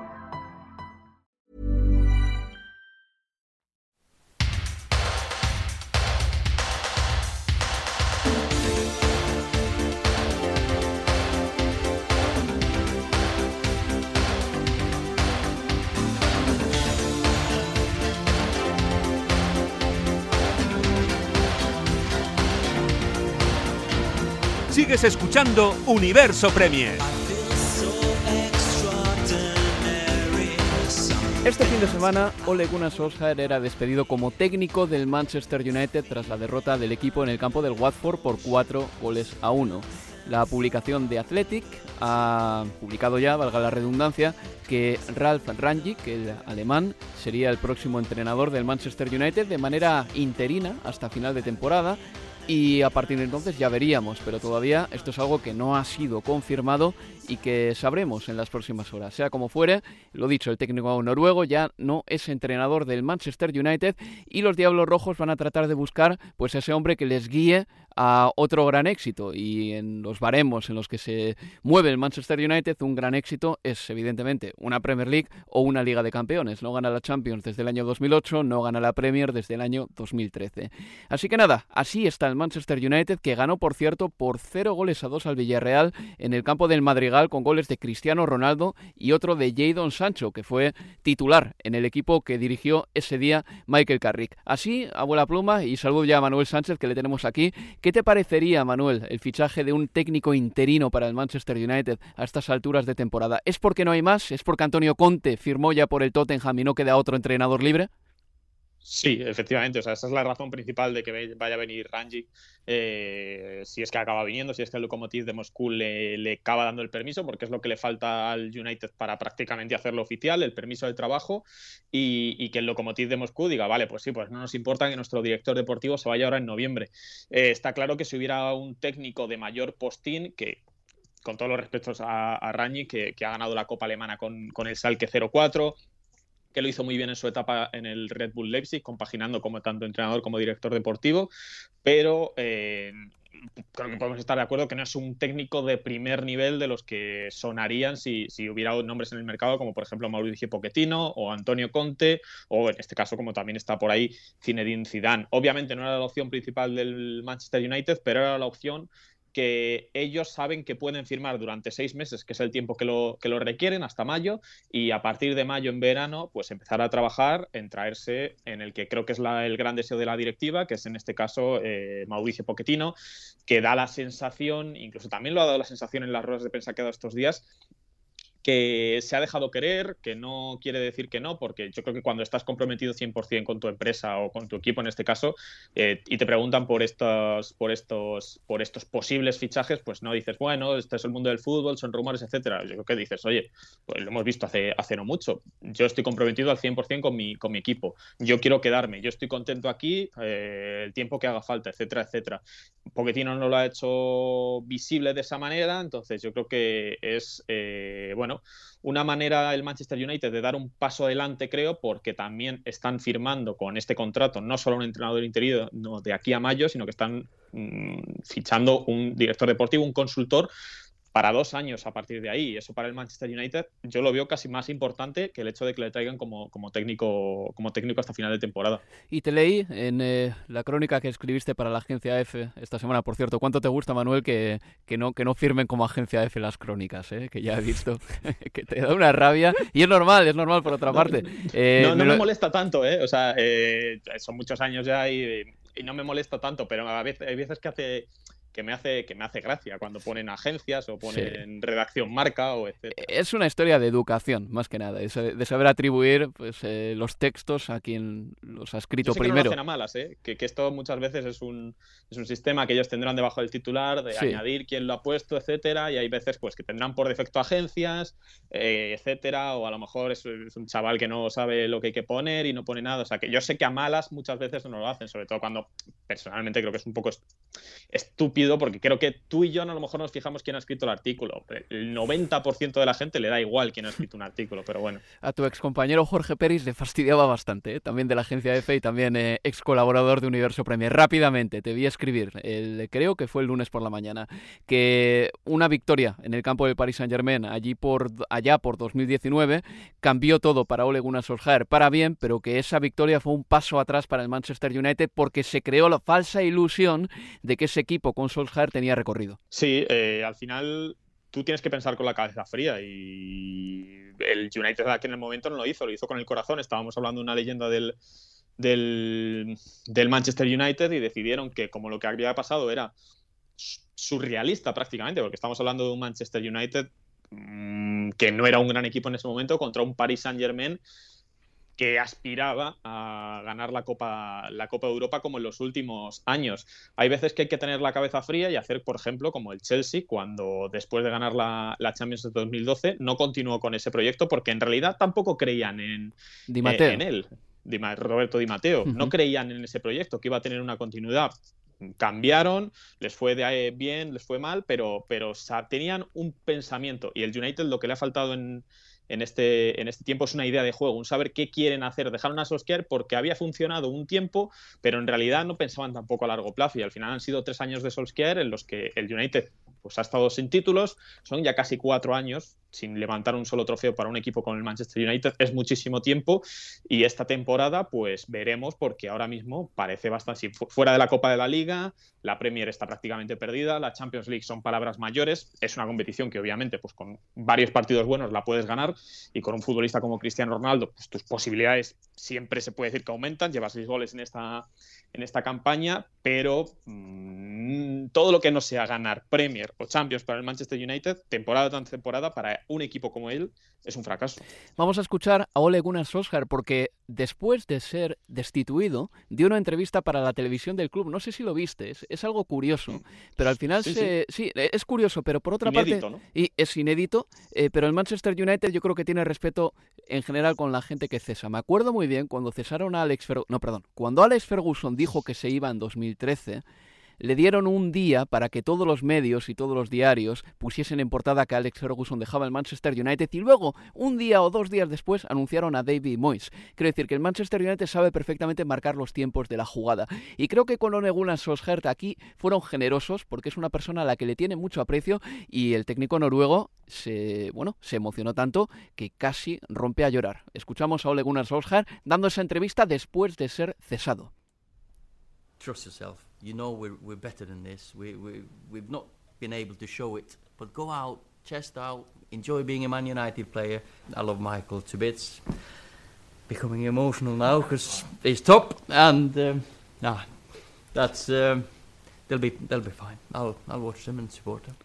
Escuchando Universo Premier. Este fin de semana, Ole Gunnar Solskjaer era despedido como técnico del Manchester United tras la derrota del equipo en el campo del Watford por 4 goles a 1. La publicación de Athletic ha publicado ya, valga la redundancia, que Ralf Rangnick, el alemán, sería el próximo entrenador del Manchester United de manera interina hasta final de temporada y a partir de entonces ya veríamos, pero todavía esto es algo que no ha sido confirmado y que sabremos en las próximas horas. Sea como fuere, lo dicho, el técnico noruego ya no es entrenador del Manchester United y los Diablos Rojos van a tratar de buscar pues ese hombre que les guíe a otro gran éxito y en los baremos en los que se mueve el Manchester United un gran éxito es evidentemente una Premier League o una Liga de Campeones. No gana la Champions desde el año 2008, no gana la Premier desde el año 2013. Así que nada, así está el Manchester United que ganó por cierto por 0 goles a 2 al Villarreal en el campo del Con goles de Cristiano Ronaldo y otro de Jadon Sancho que fue titular en el equipo que dirigió ese día Michael Carrick. Así, abuela pluma y saludo ya a Manuel Sánchez que le tenemos aquí ¿Qué te parecería, Manuel, el fichaje de un técnico interino para el Manchester United a estas alturas de temporada? ¿Es porque no hay más? ¿Es porque Antonio Conte firmó ya por el Tottenham y no queda otro entrenador libre? Sí, efectivamente. O sea, esa es la razón principal de que vaya a venir Ranji. Eh, si es que acaba viniendo, si es que el Lokomotiv de Moscú le, acaba dando el permiso, porque es lo que le falta al United para prácticamente hacerlo oficial, el permiso de trabajo, y, que el Lokomotiv de Moscú diga, vale, pues sí, pues no nos importa que nuestro director deportivo se vaya ahora en noviembre. Eh, está claro que si hubiera un técnico de mayor postín, que con todos los respetos a, a Ranji, que, ha ganado la Copa Alemana con, con el Salque 04, que lo hizo muy bien en su etapa en el Red Bull Leipzig, compaginando como tanto entrenador como director deportivo, pero eh, creo que podemos estar de acuerdo que no es un técnico de primer nivel de los que sonarían si, si hubiera nombres en el mercado, como por ejemplo Mauricio Pochettino o Antonio Conte, o en este caso, como también está por ahí, Zinedine Zidane. Obviamente no era la opción principal del Manchester United, pero era la opción que ellos saben que pueden firmar durante seis meses, que es el tiempo que lo, que lo requieren, hasta mayo, y a partir de mayo en verano, pues empezar a trabajar en traerse en el que creo que es el gran deseo de la directiva, que es en este caso eh, Mauricio Pochettino, que da la sensación, incluso también lo ha dado la sensación en las ruedas de prensa que ha dado estos días, que se ha dejado querer, que no quiere decir que no, porque yo creo que cuando estás comprometido 100% con tu empresa o con tu equipo en este caso, eh, y te preguntan por estos, por, estos, por estos posibles fichajes, pues no dices, bueno, este es el mundo del fútbol, son rumores, etcétera. Yo creo que dices, oye, pues lo hemos visto hace, hace no mucho, yo estoy comprometido al 100% con mi, con mi equipo, yo quiero quedarme, yo estoy contento aquí, eh, el tiempo que haga falta, etcétera, etcétera. Pochettino no lo ha hecho visible de esa manera, entonces yo creo que es, eh, bueno, una manera el Manchester United de dar un paso adelante, creo, porque también están firmando con este contrato no solo un entrenador interior no, de aquí a mayo, sino que están mm, fichando un director deportivo, un consultor para dos años a partir de ahí. Eso para el Manchester United yo lo veo casi más importante que el hecho de que le traigan como, como, técnico, como técnico hasta final de temporada. Y te leí en eh, la crónica que escribiste para la agencia F esta semana, por cierto. ¿Cuánto te gusta, Manuel, que, que no, que no firmen como agencia F las crónicas? Eh? Que ya he visto que te da una rabia. Y es normal, es normal por otra parte. Eh, no, no me, molesta tanto, ¿eh? O sea, son muchos años ya y, y no me molesta tanto, pero a veces, hay veces que hace que me hace que me hace gracia cuando ponen agencias o ponen redacción marca o etcétera. Es una historia de educación más que nada, de saber atribuir pues eh, los textos a quien los ha escrito primero. Que no lo hacen a malas, ¿eh? que, que, esto muchas veces es un, es un sistema que ellos tendrán debajo del titular de añadir quién lo ha puesto, etcétera, y hay veces pues que tendrán por defecto agencias, eh, etcétera, o a lo mejor es, un chaval que no sabe lo que hay que poner y no pone nada, o sea que yo sé que a malas muchas veces no lo hacen, sobre todo cuando personalmente creo que es un poco estúpido porque creo que tú y yo a lo mejor nos fijamos quién ha escrito el artículo. El 90% de la gente le da igual quién ha escrito un artículo, pero bueno. A tu ex compañero Jorge Peris le fastidiaba bastante, ¿eh? también de la agencia EFE y también eh, ex colaborador de Universo Premier. Rápidamente, te vi escribir, el, creo que fue el lunes por la mañana, que una victoria en el campo del Paris Saint-Germain allí por, allá por 2019 cambió todo para Ole Gunnar Solskjaer para bien, pero que esa victoria fue un paso atrás para el Manchester United porque se creó la falsa ilusión de que ese equipo con Solskjaer tenía recorrido. Sí, eh, al final tú tienes que pensar con la cabeza fría y el United aquí en el momento no lo hizo, lo hizo con el corazón. Estábamos hablando de una leyenda del, del, Manchester United y decidieron que como lo que había pasado era surrealista prácticamente, porque estamos hablando de un Manchester United mm, que no era un gran equipo en ese momento contra un Paris Saint Germain que aspiraba a ganar la Copa, la Copa de Europa como en los últimos años. Hay veces que hay que tener la cabeza fría y hacer, por ejemplo, como el Chelsea, cuando después de ganar la, Champions de 2012 no continuó con ese proyecto porque en realidad tampoco creían en, eh, en él. Roberto Di Matteo, no creían en ese proyecto, que iba a tener una continuidad. Cambiaron, les fue de, eh, bien, les fue mal, pero, pero tenían un pensamiento. Y el United lo que le ha faltado en, en este, en este tiempo es una idea de juego, un saber qué quieren hacer. Dejaron a Solskjaer porque había funcionado un tiempo, pero en realidad no pensaban tampoco a largo plazo. Y al final han sido tres años de Solskjaer en los que el United pues, ha estado sin títulos, son ya casi cuatro años sin levantar un solo trofeo para un equipo con el Manchester United. Es muchísimo tiempo y esta temporada pues veremos porque ahora mismo parece bastante fuera de la Copa de la Liga, la Premier está prácticamente perdida, la Champions League son palabras mayores, es una competición que obviamente pues con varios partidos buenos la puedes ganar y con un futbolista como Cristiano Ronaldo pues tus posibilidades siempre se puede decir que aumentan, lleva seis goles en esta en esta campaña, pero mmm, todo lo que no sea ganar Premier o Champions para el Manchester United, temporada tras temporada, para un equipo como él, es un fracaso. Vamos a escuchar a Ole Gunnar Solskjaer porque después de ser destituido dio una entrevista para la televisión del club. No sé si lo viste, es, algo curioso, pero al final sí, sí. es curioso, pero por otra parte y es inédito, eh, pero el Manchester United yo creo que tiene respeto en general con la gente que cesa. Me acuerdo muy bien cuando cesaron a Alex Ferguson, no, perdón, cuando Alex Ferguson dijo que se iba en 2013 le dieron un día para que todos los medios y todos los diarios pusiesen en portada que Alex Ferguson dejaba el Manchester United y luego, un día o dos días después, anunciaron a David Moyes. Quiero decir que el Manchester United sabe perfectamente marcar los tiempos de la jugada. Y creo que con Ole Gunnar Solskjaer aquí fueron generosos porque es una persona a la que le tiene mucho aprecio y el técnico noruego se, bueno, se emocionó tanto que casi rompe a llorar. Escuchamos a Ole Gunnar Solskjaer dando esa entrevista después de ser cesado. Trust yourself. You know we're, we're better than this. We, we, we've not been able to show it, but go out, chest out, enjoy being a Man United player. I love Michael to bits. Becoming emotional now because he's top, and um, nah, that's um, they'll be they'll be fine. I'll I'll watch them and support them.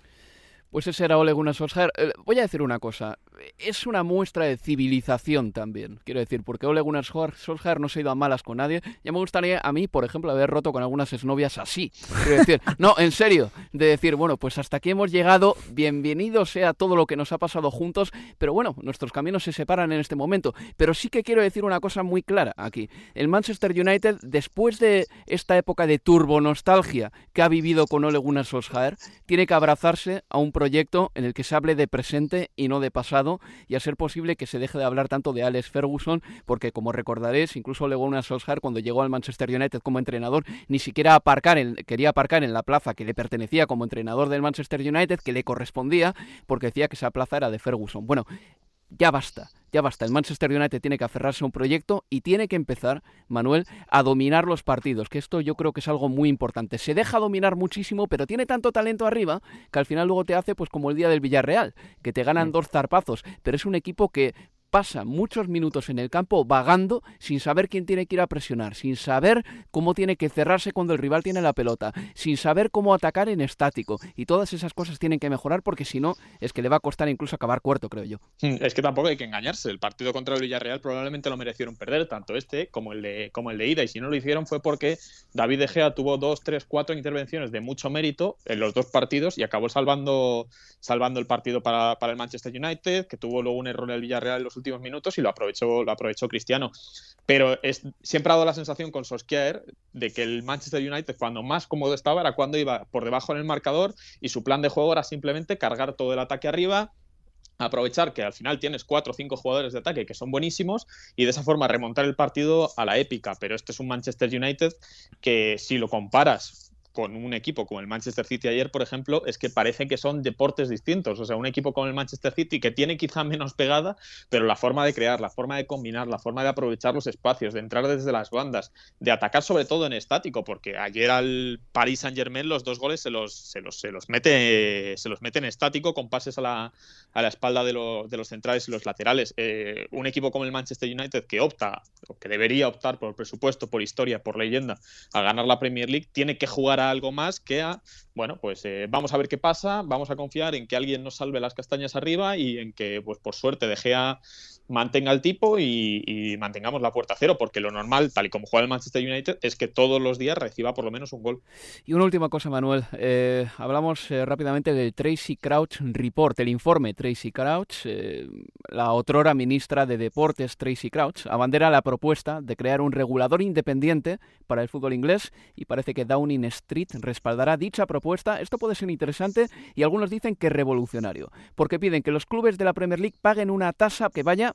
Pues ese era Ole Gunnar Solskjaer. Eh, voy a decir una cosa. Es una muestra de civilización también, quiero decir, porque Ole Gunnar Solskjaer no se ha ido a malas con nadie. Ya me gustaría a mí, por ejemplo, haber roto con algunas exnovias así. Quiero decir, no, en serio, de decir, bueno, pues hasta aquí hemos llegado, bienvenido sea todo lo que nos ha pasado juntos, pero bueno, nuestros caminos se separan en este momento. Pero sí que quiero decir una cosa muy clara aquí. El Manchester United, después de esta época de turbo nostalgia que ha vivido con Ole Gunnar Solskjaer, tiene que abrazarse a un proyecto en el que se hable de presente y no de pasado, y a ser posible que se deje de hablar tanto de Alex Ferguson, porque como recordaréis, incluso Ole Gunnar Solskjaer cuando llegó al Manchester United como entrenador, ni siquiera aparcar quería aparcar en la plaza que le pertenecía como entrenador del Manchester United, que le correspondía, porque decía que esa plaza era de Ferguson. Bueno, ya basta, ya basta. El Manchester United tiene que aferrarse a un proyecto y tiene que empezar, Manuel, a dominar los partidos, que esto yo creo que es algo muy importante. Se deja dominar muchísimo, pero tiene tanto talento arriba que al final luego te hace pues como el día del Villarreal, que te ganan dos zarpazos, pero es un equipo que pasa muchos minutos en el campo vagando sin saber quién tiene que ir a presionar, sin saber cómo tiene que cerrarse cuando el rival tiene la pelota, sin saber cómo atacar en estático. Y todas esas cosas tienen que mejorar porque si no es que le va a costar incluso acabar cuarto, creo yo. Hmm, es que tampoco hay que engañarse. El partido contra el Villarreal probablemente lo merecieron perder, tanto este como el de, como el de ida. Y si no lo hicieron fue porque David De Gea tuvo dos, tres, cuatro intervenciones de mucho mérito en los dos partidos y acabó salvando, salvando el partido para, para el Manchester United, que tuvo luego un error en el Villarreal los últimos minutos y lo aprovechó, lo aprovechó Cristiano. Pero es, siempre ha dado la sensación con Solskjaer de que el Manchester United cuando más cómodo estaba era cuando iba por debajo en el marcador y su plan de juego era simplemente cargar todo el ataque arriba, aprovechar que al final tienes cuatro o cinco jugadores de ataque que son buenísimos y de esa forma remontar el partido a la épica. Pero este es un Manchester United que si lo comparas con un equipo como el Manchester City ayer, por ejemplo, es que parece que son deportes distintos. O sea, un equipo como el Manchester City que tiene quizá menos pegada, pero la forma de crear, la forma de combinar, la forma de aprovechar los espacios, de entrar desde las bandas, de atacar sobre todo en estático, porque ayer al Paris Saint Germain los dos goles se los, se los, se los, mete, se los mete en estático con pases a la, a la espalda de, de los centrales y los laterales. Eh, un equipo como el Manchester United que opta, o que debería optar por presupuesto, por historia, por leyenda, a ganar la Premier League, tiene que jugar a algo más que a, bueno, pues eh, vamos a ver qué pasa, vamos a confiar en que alguien nos salve las castañas arriba y en que, pues por suerte, deje a mantenga el tipo y, mantengamos la puerta a cero, porque lo normal, tal y como juega el Manchester United, es que todos los días reciba por lo menos un gol. Y una última cosa, Manuel. Eh, hablamos eh, rápidamente del Tracy Crouch Report, el informe Tracy Crouch. Eh, la otrora ministra de Deportes, Tracy Crouch, abandera la propuesta de crear un regulador independiente para el fútbol inglés y parece que Downing Street respaldará dicha propuesta. Esto puede ser interesante y algunos dicen que revolucionario, porque piden que los clubes de la Premier League paguen una tasa que vaya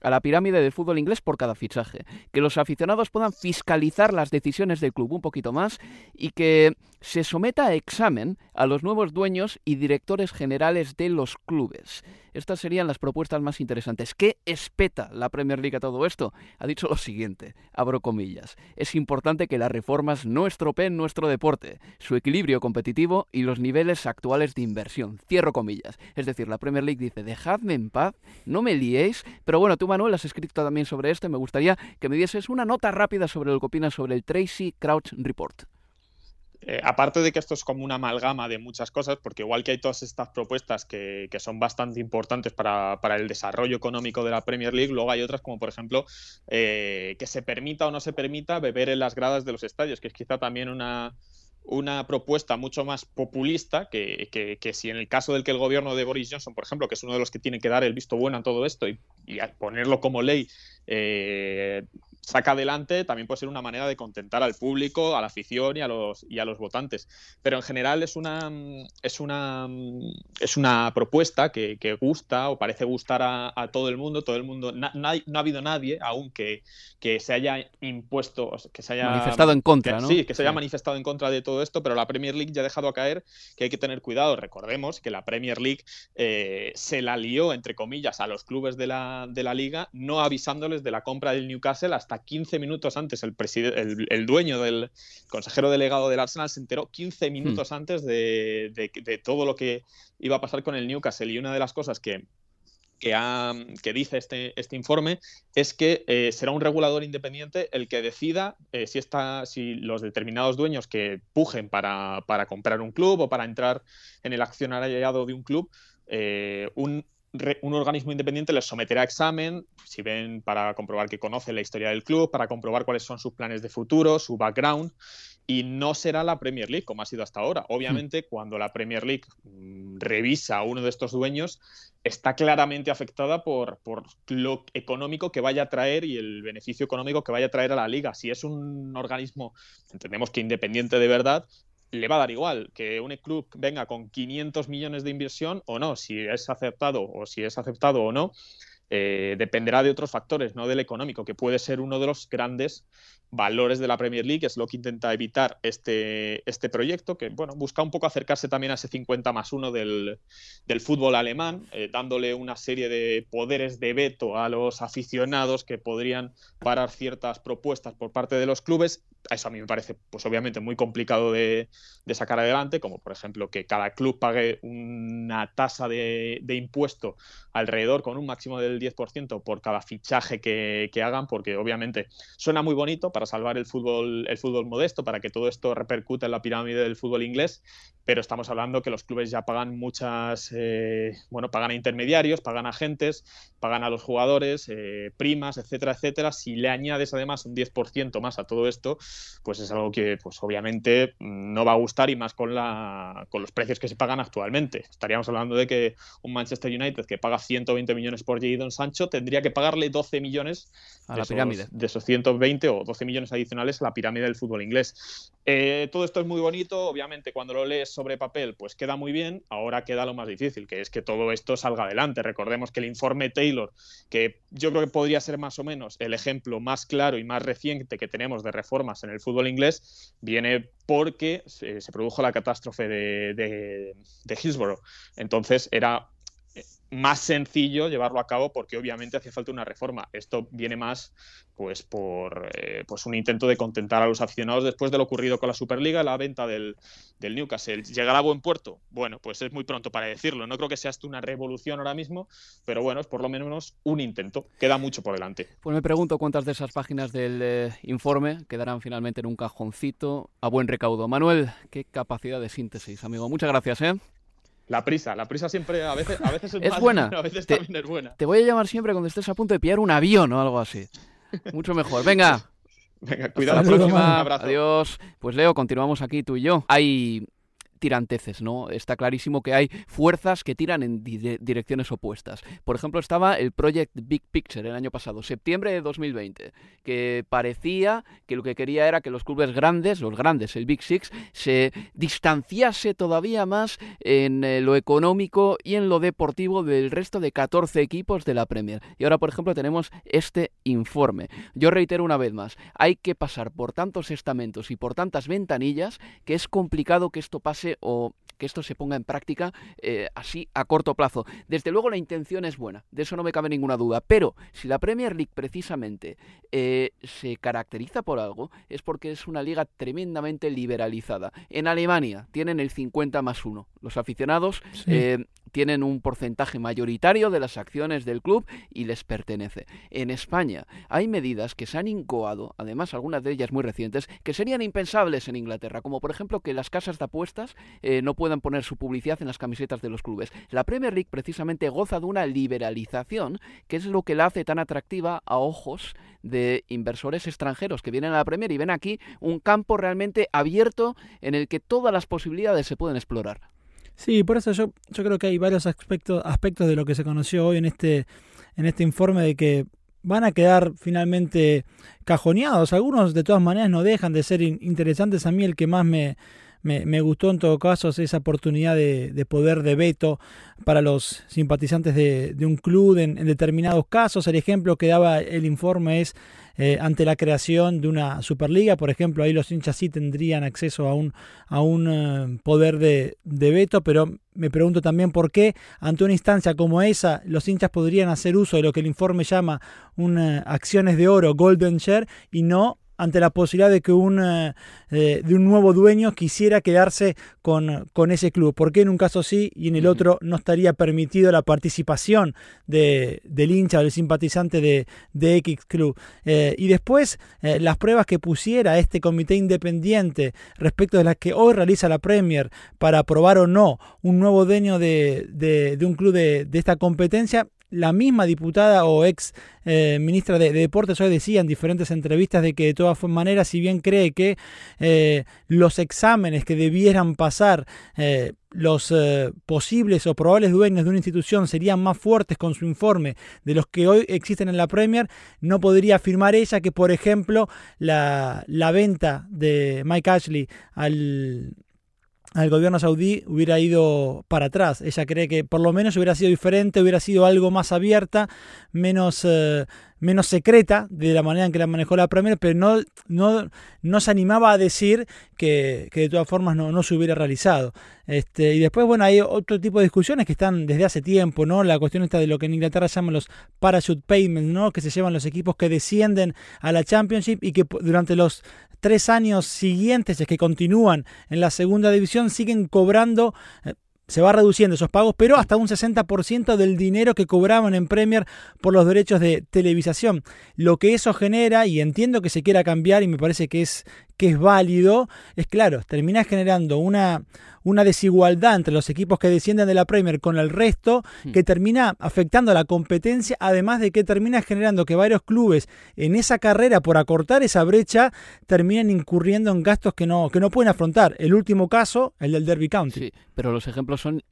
a la pirámide del fútbol inglés por cada fichaje, que los aficionados puedan fiscalizar las decisiones del club un poquito más y que se someta a examen a los nuevos dueños y directores generales de los clubes. Estas serían las propuestas más interesantes. ¿Qué espeta la Premier League a todo esto? Ha dicho lo siguiente, abro comillas, es importante que las reformas no estropeen nuestro deporte, su equilibrio competitivo y los niveles actuales de inversión. Cierro comillas. Es decir, la Premier League dice, dejadme en paz, no me liéis, pero bueno, tú Manuel has escrito también sobre esto y me gustaría que me dieses una nota rápida sobre lo que opinas sobre el Tracy Crouch Report. Eh, aparte de que esto es como una amalgama de muchas cosas, porque igual que hay todas estas propuestas que, son bastante importantes para, el desarrollo económico de la Premier League, luego hay otras como por ejemplo eh, que se permita o no se permita beber en las gradas de los estadios, que es quizá también una, una propuesta mucho más populista que, que, si en el caso del que el gobierno de Boris Johnson, por ejemplo, que es uno de los que tiene que dar el visto bueno a todo esto y, y ponerlo como ley, eh, saca adelante, también puede ser una manera de contentar al público, a la afición y a los, y a los votantes. Pero en general es una, es una, es una propuesta que, gusta o parece gustar a, todo el mundo. Todo el mundo, no ha habido nadie aún que, se haya impuesto, que se haya manifestado en contra, ¿no? Sí, que se haya manifestado en contra de todo esto, pero la Premier League ya ha dejado a caer que hay que tener cuidado. Recordemos que la Premier League eh, se la lió, entre comillas, a los clubes de la, de la liga, no avisándoles de la compra del Newcastle hasta 15 minutos antes, el, el, dueño del consejero delegado del Arsenal se enteró 15 hmm. minutos antes de, todo lo que iba a pasar con el Newcastle. Y una de las cosas que, que, dice este, este, informe es que eh, será un regulador independiente el que decida eh, si, está, si los determinados dueños que pujen para, comprar un club o para entrar en el accionariado de un club, eh, un un organismo independiente les someterá a examen, si ven para comprobar que conoce la historia del club, para comprobar cuáles son sus planes de futuro, su background, y no será la Premier League como ha sido hasta ahora. Obviamente, cuando la Premier League mm, revisa a uno de estos dueños, está claramente afectada por, por, lo económico que vaya a traer y el beneficio económico que vaya a traer a la liga. Si es un organismo, entendemos que independiente de verdad, le va a dar igual que un club venga con 500 millones de inversión o no, si es aceptado o si es aceptado o no, eh, dependerá de otros factores, no del económico, que puede ser uno de los grandes valores de la Premier League, es lo que intenta evitar este, este proyecto, que bueno, busca un poco acercarse también a ese 50 más 1 del, fútbol alemán, eh, dándole una serie de poderes de veto a los aficionados que podrían parar ciertas propuestas por parte de los clubes. Eso a mí me parece, pues obviamente, muy complicado de, sacar adelante, como por ejemplo que cada club pague una tasa de, impuesto alrededor con un máximo del 10% por cada fichaje que, hagan, porque obviamente suena muy bonito para salvar el fútbol, el fútbol modesto, para que todo esto repercute en la pirámide del fútbol inglés, pero estamos hablando que los clubes ya pagan muchas, eh, bueno, pagan a intermediarios, pagan a agentes, pagan a los jugadores, eh, primas, etcétera, etcétera. Si le añades además un 10% más a todo esto, pues es algo que, pues obviamente no va a gustar y más con, la, con los precios que se pagan actualmente. Estaríamos hablando de que un Manchester United que paga 120 millones por Jadon Sancho tendría que pagarle 12 millones a la pirámide. de esos 120 o 12 millones adicionales a la pirámide del fútbol inglés. Eh, todo esto es muy bonito, obviamente cuando lo lees sobre papel pues queda muy bien, ahora queda lo más difícil, que es que todo esto salga adelante. Recordemos que el informe Taylor, que yo creo que podría ser más o menos el ejemplo más claro y más reciente que tenemos de reformas en el fútbol inglés, viene porque se, produjo la catástrofe de, de, de Hillsborough. Entonces era más sencillo llevarlo a cabo porque obviamente hace falta una reforma. Esto viene más pues por eh, pues un intento de contentar a los aficionados después de lo ocurrido con la Superliga, la venta del, del, Newcastle. ¿Llegará a buen puerto? Bueno, pues es muy pronto para decirlo. No creo que sea esto una revolución ahora mismo, pero bueno, es por lo menos un intento. Queda mucho por delante. Pues me pregunto cuántas de esas páginas del eh, informe quedarán finalmente en un cajoncito a buen recaudo. Manuel, qué capacidad de síntesis, amigo. Muchas gracias, ¿eh? La prisa, la prisa siempre, a veces, a veces es, buena. A veces también es buena. Te voy a llamar siempre cuando estés a punto de pillar un avión o algo así. Mucho mejor. Venga. Venga, cuidado. Hasta la próxima. Adiós. Pues Leo, continuamos aquí tú y yo. Hay tiranteces, ¿no? Está clarísimo que hay fuerzas que tiran en direcciones opuestas. Por ejemplo, estaba el Project Big Picture el año pasado, septiembre de 2020, que parecía que lo que quería era que los clubes grandes, los grandes, el Big Six, se distanciase todavía más en eh, lo económico y en lo deportivo del resto de 14 equipos de la Premier. Y ahora, por ejemplo, tenemos este informe. Yo reitero una vez más, hay que pasar por tantos estamentos y por tantas ventanillas que es complicado que esto pase o que esto se ponga en práctica eh, así a corto plazo. Desde luego la intención es buena, de eso no me cabe ninguna duda, pero si la Premier League precisamente eh, se caracteriza por algo, es porque es una liga tremendamente liberalizada. En Alemania tienen el 50 más 1. Los aficionados eh, tienen un porcentaje mayoritario de las acciones del club y les pertenece. En España hay medidas que se han incoado, además algunas de ellas muy recientes, que serían impensables en Inglaterra, como por ejemplo que las casas de apuestas eh, no puedan poner su publicidad en las camisetas de los clubes. La Premier League precisamente goza de una liberalización que es lo que la hace tan atractiva a ojos de inversores extranjeros que vienen a la Premier y ven aquí un campo realmente abierto en el que todas las posibilidades se pueden explorar. Sí, por eso yo, yo creo que hay varios aspectos, aspectos de lo que se conoció hoy en este, en este informe de que van a quedar finalmente cajoneados. Algunos de todas maneras no dejan de ser interesantes. A mí el que más me, me, gustó en todo caso esa oportunidad de, poder de veto para los simpatizantes de, un club en, determinados casos. El ejemplo que daba el informe es eh, ante la creación de una Superliga, por ejemplo, ahí los hinchas sí tendrían acceso a un, eh, poder de, veto, pero me pregunto también por qué ante una instancia como esa los hinchas podrían hacer uso de lo que el informe llama un, acciones de oro, golden share, y no ante la posibilidad de que un, eh, de un nuevo dueño quisiera quedarse con, con ese club. ¿Por qué en un caso sí y en el otro no estaría permitido la participación de, del hincha o del simpatizante de, de X Club? Eh, y después las pruebas que pusiera este comité independiente respecto de las que hoy realiza la Premier para aprobar o no un nuevo dueño de, de, un club de, de esta competencia, la misma diputada o ex eh, ministra de, Deportes hoy decía en diferentes entrevistas de que de todas maneras, si bien cree que eh, los exámenes que debieran pasar eh, los posibles o probables dueños de una institución serían más fuertes con su informe de los que hoy existen en la Premier, no podría afirmar ella que, por ejemplo, la, la venta de Mike Ashley al al gobierno saudí hubiera ido para atrás. Ella cree que por lo menos hubiera sido diferente, hubiera sido algo más abierta, menos, eh, menos secreta de la manera en que la manejó la Premier, pero no, no, no se animaba a decir que, que de todas formas no, no, se hubiera realizado. Este, y después, bueno, hay otro tipo de discusiones que están desde hace tiempo, ¿no? La cuestión está de lo que en Inglaterra llaman los parachute payments, ¿no? Que se llevan los equipos que descienden a la Championship y que durante los tres años siguientes, es que continúan en la segunda división, siguen cobrando eh, se va reduciendo esos pagos, pero hasta un 60% del dinero que cobraban en Premier por los derechos de televisación. Lo que eso genera, y entiendo que se quiera cambiar y me parece que es, que es válido, es claro, termina generando una, una desigualdad entre los equipos que descienden de la Premier con el resto, hmm. que termina afectando a la competencia, además de que termina generando que varios clubes en esa carrera por acortar esa brecha terminen incurriendo en gastos que no, que no pueden afrontar. El último caso, el del Derby County. Sí, pero los ejemplos son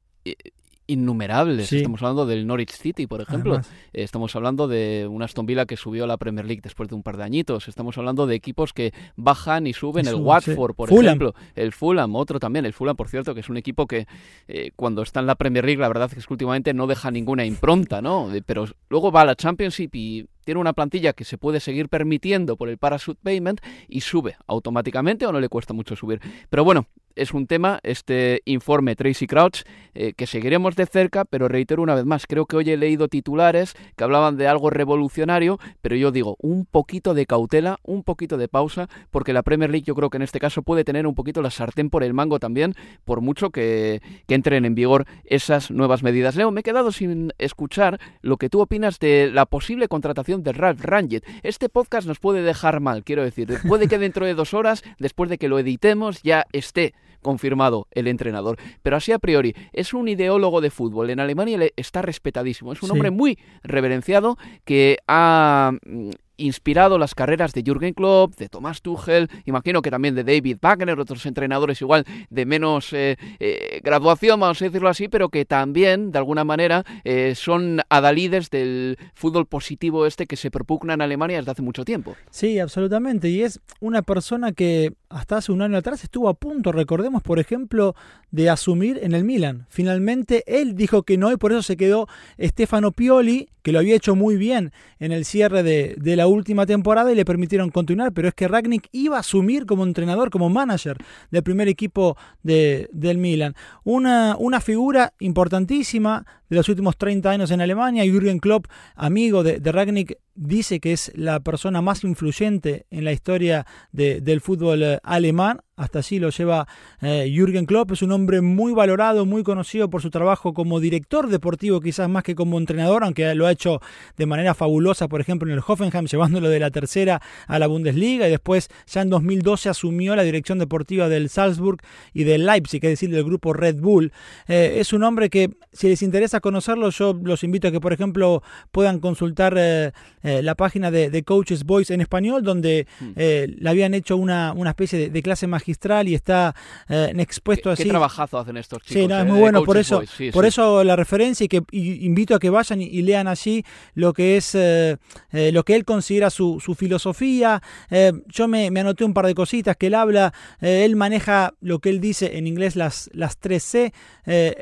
eh, innumerables. Estamos hablando del Norwich City, por ejemplo. Estamos hablando de un Aston Villa que subió a la Premier League después de un par de añitos. Estamos hablando de equipos que bajan y suben. el Watford, por ejemplo. El Fulham, otro también. El Fulham, por cierto, que es un equipo que eh, cuando está en la Premier League, la verdad es que últimamente no deja ninguna impronta, ¿no? Pero luego va a la Championship y tiene una plantilla que se puede seguir permitiendo por el parachute payment y sube automáticamente o no le cuesta mucho subir. Pero bueno, es un tema, este informe Tracy Crouch, eh, que seguiremos de cerca, pero reitero una vez más, creo que hoy he leído titulares que hablaban de algo revolucionario, pero yo digo, un poquito de cautela, un poquito de pausa, porque la Premier League yo creo que en este caso puede tener un poquito la sartén por el mango también, por mucho que, que entren en vigor esas nuevas medidas. Leo, me he quedado sin escuchar lo que tú opinas de la posible contratación de Ralph Rangit. Este podcast nos puede dejar mal, quiero decir, puede que dentro de dos horas, después de que lo editemos, ya esté confirmado el entrenador. Pero así a priori, es un ideólogo de fútbol. En Alemania está respetadísimo. Es un hombre muy reverenciado que ha mm, inspirado las carreras de Jürgen Klopp, de Thomas Tuchel, imagino que también de David Wagner, otros entrenadores igual de menos eh, eh, graduación, vamos a decirlo así, pero que también, de alguna manera, eh, son adalides del fútbol positivo este que se propugna en Alemania desde hace mucho tiempo. Sí, absolutamente, y es una persona que hasta hace un año atrás estuvo a punto, recordemos, por ejemplo, de asumir en el Milan. Finalmente él dijo que no y por eso se quedó Stefano Pioli, que lo había hecho muy bien en el cierre de, la última temporada y le permitieron continuar, pero es que Ragnick iba a asumir como entrenador, como manager del primer equipo de, del Milan. Una, una figura importantísima de los últimos 30 años en Alemania, Jürgen Klopp, amigo de, de Ragnick, dice que es la persona más influyente en la historia del fútbol eh, alemán. Hasta allí lo lleva eh, Jürgen Klopp. Es un hombre muy valorado, muy conocido por su trabajo como director deportivo, quizás más que como entrenador, aunque lo ha hecho de manera fabulosa, por ejemplo, en el Hoffenheim, llevándolo de la tercera a la Bundesliga. Y después, ya en 2012, asumió la dirección deportiva del Salzburg y del Leipzig, es decir, del grupo Red Bull. Eh, es un hombre que, si les interesa conocerlo, yo los invito a que, por ejemplo, puedan consultar eh, la página de, Coaches Voice en español, donde eh, le habían hecho una, una especie de, clase magistral y está eh, expuesto así. Qué trabajazo hacen estos chicos. Sí, es muy bueno, por eso, por eso la referencia y que invito a que vayan y, lean allí lo que es lo que él considera su, su filosofía. yo me, me, anoté un par de cositas que él habla, él maneja lo que él dice en inglés las, las tres C.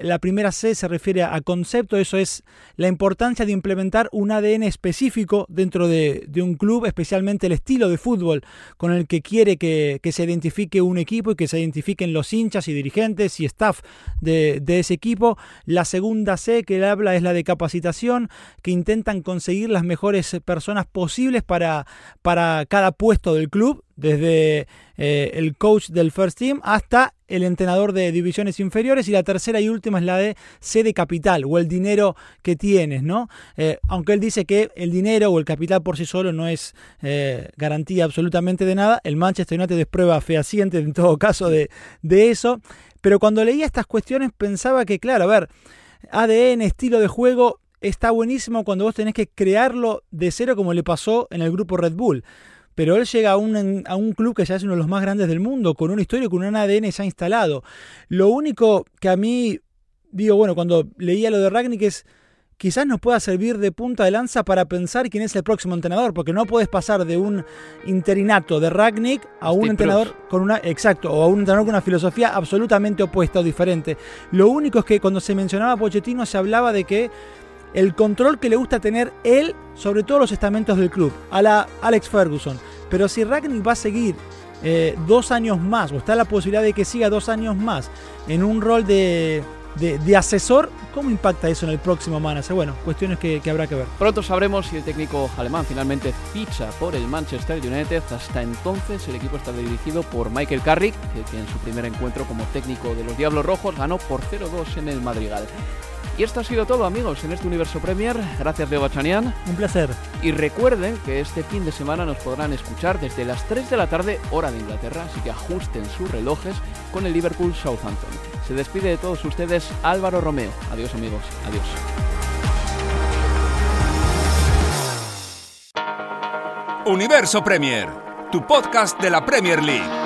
la primera C se refiere a concepto, eso es la importancia de implementar un ADN específico dentro de, un club, especialmente el estilo de fútbol con el que quiere que, se identifique un equipo y que se identifiquen los hinchas y dirigentes y staff de, ese equipo. La segunda C que habla es la de capacitación, que intentan conseguir las mejores personas posibles para, para cada puesto del club desde eh, el coach del First Team hasta el entrenador de divisiones inferiores y la tercera y última es la de sede capital o el dinero que tienes, ¿no? Eh, aunque él dice que el dinero o el capital por sí solo no es eh, garantía absolutamente de nada, el Manchester United es prueba fehaciente en todo caso de, de eso, pero cuando leía estas cuestiones pensaba que, claro, a ver, ADN, estilo de juego, está buenísimo cuando vos tenés que crearlo de cero como le pasó en el grupo Red Bull. Pero él llega a un, a un club que ya es uno de los más grandes del mundo, con una historia, con un ADN ya instalado. Lo único que a mí, digo, bueno, cuando leía lo de Ragnick es, quizás nos pueda servir de punta de lanza para pensar quién es el próximo entrenador, porque no puedes pasar de un interinato de Ragnick a un entrenador con una, exacto, o a un entrenador con una filosofía absolutamente opuesta o diferente. Lo único es que cuando se mencionaba Pochettino se hablaba de que el control que le gusta tener él sobre todos los estamentos del club, a la Alex Ferguson. Pero si Ragnick va a seguir eh, dos años más, o está la posibilidad de que siga dos años más en un rol de, de, asesor, ¿cómo impacta eso en el próximo manager? Bueno, cuestiones que, que, habrá que ver. Pronto sabremos si el técnico alemán finalmente ficha por el Manchester United. Hasta entonces el equipo está dirigido por Michael Carrick, que en su primer encuentro como técnico de los Diablos Rojos ganó por 0-2 en el Madrigal. Y esto ha sido todo amigos en este Universo Premier. Gracias Leo Bachanian. Un placer. Y recuerden que este fin de semana nos podrán escuchar desde las 3 de la tarde hora de Inglaterra, así que ajusten sus relojes con el Liverpool Southampton. Se despide de todos ustedes Álvaro Romeo. Adiós amigos. Adiós. Universo Premier, tu podcast de la Premier League.